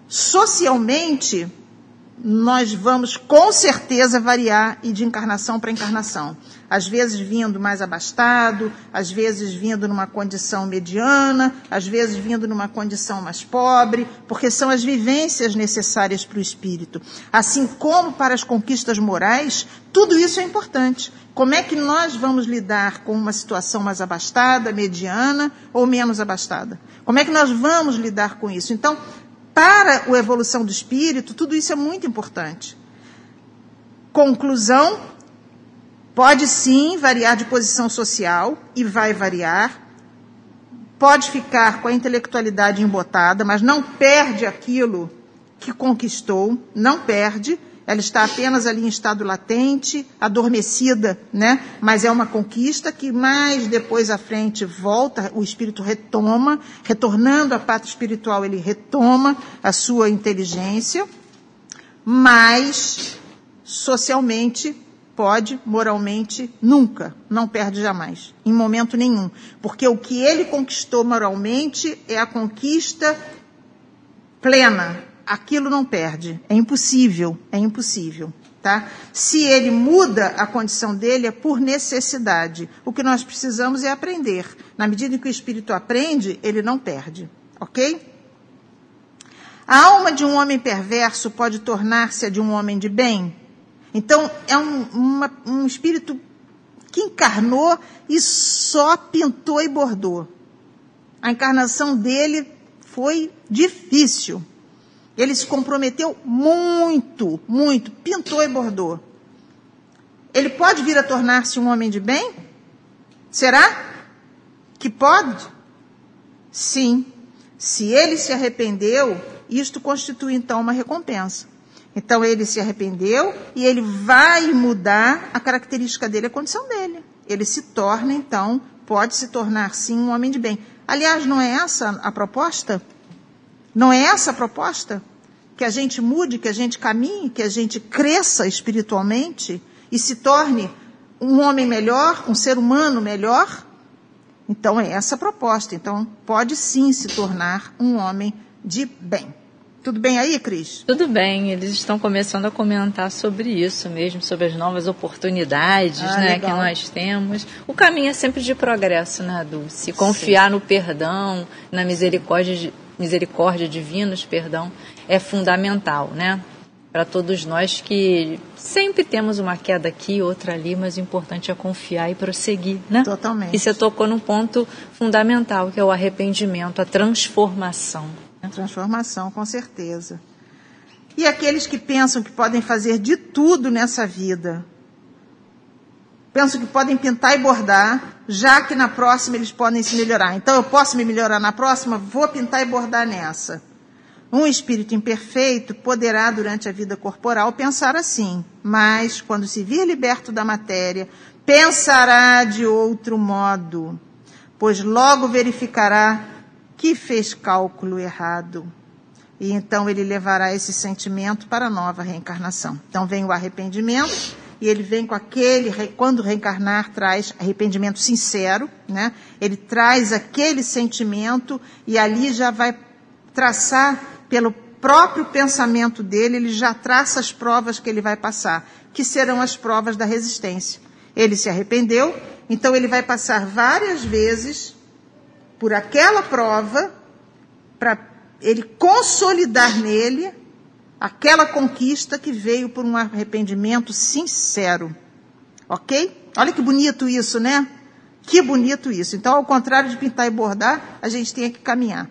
Socialmente, nós vamos com certeza variar e de encarnação para encarnação. Às vezes vindo mais abastado, às vezes vindo numa condição mediana, às vezes vindo numa condição mais pobre, porque são as vivências necessárias para o espírito. Assim como para as conquistas morais, tudo isso é importante. Como é que nós vamos lidar com uma situação mais abastada, mediana ou menos abastada? Como é que nós vamos lidar com isso? Então, para a evolução do espírito, tudo isso é muito importante. Conclusão: pode sim variar de posição social e vai variar. Pode ficar com a intelectualidade embotada, mas não perde aquilo que conquistou, não perde ela está apenas ali em estado latente, adormecida, né? Mas é uma conquista que mais depois à frente volta, o espírito retoma, retornando à pátria espiritual, ele retoma a sua inteligência, mas socialmente pode, moralmente, nunca, não perde jamais, em momento nenhum. Porque o que ele conquistou moralmente é a conquista plena, aquilo não perde. É impossível, é impossível. Tá? Se ele muda a condição dele, é por necessidade. O que nós precisamos é aprender. Na medida em que o espírito aprende, ele não perde. Ok? A alma de um homem perverso pode tornar-se a de um homem de bem? Então, é um, uma, um espírito que encarnou e só pintou e bordou. A encarnação dele foi difícil. Ele se comprometeu muito, muito, pintou e bordou. Ele pode vir a tornar-se um homem de bem? Será que pode? Sim. Se ele se arrependeu, isto constitui então uma recompensa. Então ele se arrependeu e ele vai mudar a característica dele, a condição dele. Ele se torna então, pode se tornar sim um homem de bem. Aliás, não é essa a proposta? Não é essa a proposta? Que a gente mude, que a gente caminhe, que a gente cresça espiritualmente e se torne um homem melhor, um ser humano melhor? Então é essa a proposta. Então pode sim se tornar um homem de bem. Tudo bem aí, Cris? Tudo bem, eles estão começando a comentar sobre isso mesmo, sobre as novas oportunidades ah, né, que nós temos. O caminho é sempre de progresso, né, Dulce? Confiar Sim. no perdão, na misericórdia, misericórdia divina, perdão, é fundamental, né? Para todos nós que sempre temos uma queda aqui, outra ali, mas o importante é confiar e prosseguir, né? Totalmente. E você tocou num ponto fundamental, que é o arrependimento, a transformação. A transformação, com certeza. E aqueles que pensam que podem fazer de tudo nessa vida, pensam que podem pintar e bordar, já que na próxima eles podem se melhorar. Então eu posso me melhorar na próxima, vou pintar e bordar nessa. Um espírito imperfeito poderá, durante a vida corporal, pensar assim, mas quando se vir liberto da matéria, pensará de outro modo, pois logo verificará que fez cálculo errado. E então ele levará esse sentimento para a nova reencarnação. Então vem o arrependimento, e ele vem com aquele, quando reencarnar, traz arrependimento sincero, né? Ele traz aquele sentimento e ali já vai traçar pelo próprio pensamento dele, ele já traça as provas que ele vai passar, que serão as provas da resistência. Ele se arrependeu, então ele vai passar várias vezes por aquela prova para ele consolidar nele aquela conquista que veio por um arrependimento sincero. Ok? Olha que bonito isso, né? Que bonito isso. Então, ao contrário de pintar e bordar, a gente tem que caminhar.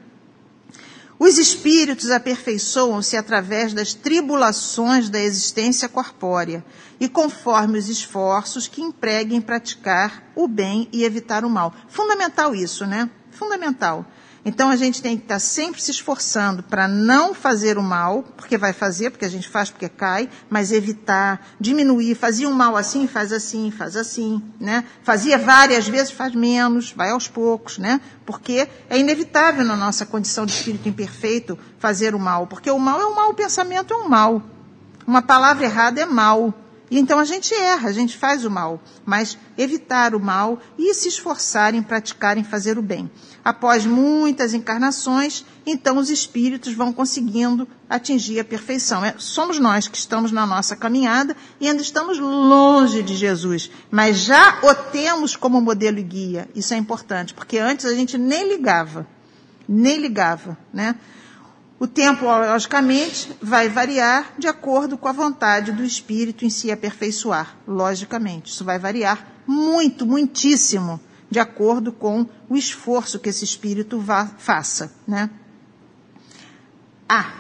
Os espíritos aperfeiçoam-se através das tribulações da existência corpórea e conforme os esforços que empreguem em praticar o bem e evitar o mal. Fundamental isso, né? Fundamental. Então a gente tem que estar sempre se esforçando para não fazer o mal, porque vai fazer, porque a gente faz porque cai, mas evitar, diminuir, fazia um mal assim, faz assim, faz assim, né? Fazia várias vezes, faz menos, vai aos poucos, né? Porque é inevitável na nossa condição de espírito imperfeito fazer o mal, porque o mal é um mal, o pensamento é um mal. Uma palavra errada é mal. E então a gente erra, a gente faz o mal, mas evitar o mal e se esforçar em praticar, em fazer o bem. Após muitas encarnações, então os espíritos vão conseguindo atingir a perfeição. É, somos nós que estamos na nossa caminhada e ainda estamos longe de Jesus, mas já o temos como modelo e guia. Isso é importante, porque antes a gente nem ligava, nem ligava, né? O tempo, logicamente, vai variar de acordo com a vontade do espírito em se aperfeiçoar. Logicamente, isso vai variar muito, muitíssimo, de acordo com o esforço que esse espírito faça. Né? Ah,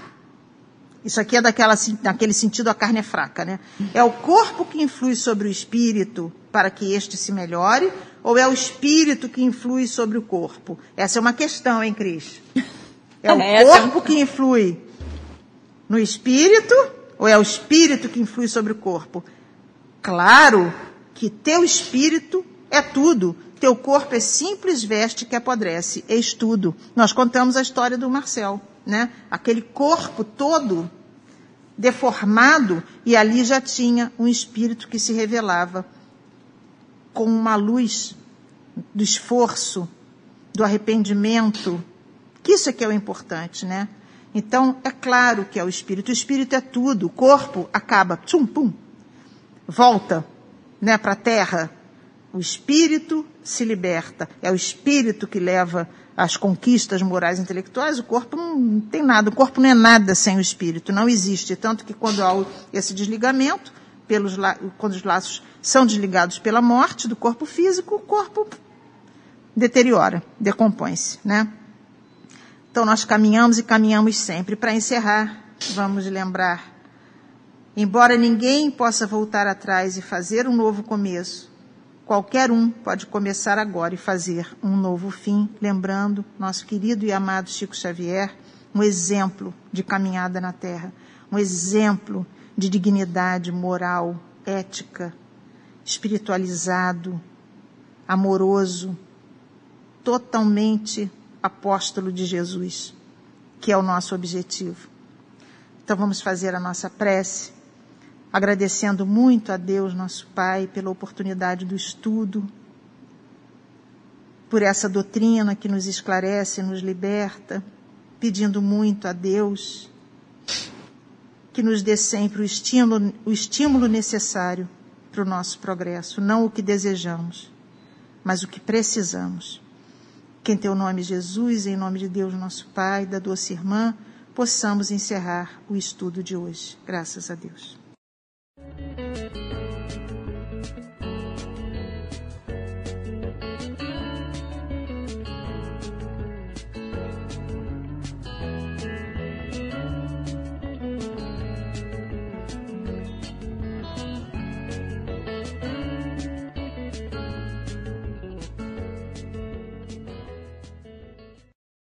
isso aqui é daquela, daquele sentido a carne é fraca, né? É o corpo que influi sobre o espírito para que este se melhore, ou é o espírito que influi sobre o corpo? Essa é uma questão, hein, Cris? É o é, corpo que influi no espírito ou é o espírito que influi sobre o corpo? Claro que teu espírito é tudo. Teu corpo é simples veste que apodrece. Eis tudo. Nós contamos a história do Marcel, né? Aquele corpo todo deformado e ali já tinha um espírito que se revelava com uma luz do esforço, do arrependimento, que isso é que é o importante, né? Então, é claro que é o espírito. O espírito é tudo. O corpo acaba, tchum, pum, volta né, para a terra. O espírito se liberta. É o espírito que leva as conquistas morais e intelectuais. O corpo não tem nada. O corpo não é nada sem o espírito. Não existe. Tanto que quando há esse desligamento, pelos, quando os laços são desligados pela morte do corpo físico, o corpo deteriora, decompõe-se, né? Então nós caminhamos e caminhamos sempre. Para encerrar, vamos lembrar: embora ninguém possa voltar atrás e fazer um novo começo, qualquer um pode começar agora e fazer um novo fim, lembrando nosso querido e amado Chico Xavier, um exemplo de caminhada na Terra, um exemplo de dignidade moral, ética, espiritualizado, amoroso, totalmente apóstolo de Jesus, que é o nosso objetivo. Então vamos fazer a nossa prece, agradecendo muito a Deus, nosso Pai, pela oportunidade do estudo, por essa doutrina que nos esclarece, nos liberta, pedindo muito a Deus que nos dê sempre o estímulo, o estímulo necessário para o nosso progresso, não o que desejamos, mas o que precisamos que em teu nome, Jesus, em nome de Deus, nosso Pai, da doce irmã, possamos encerrar o estudo de hoje. Graças a Deus.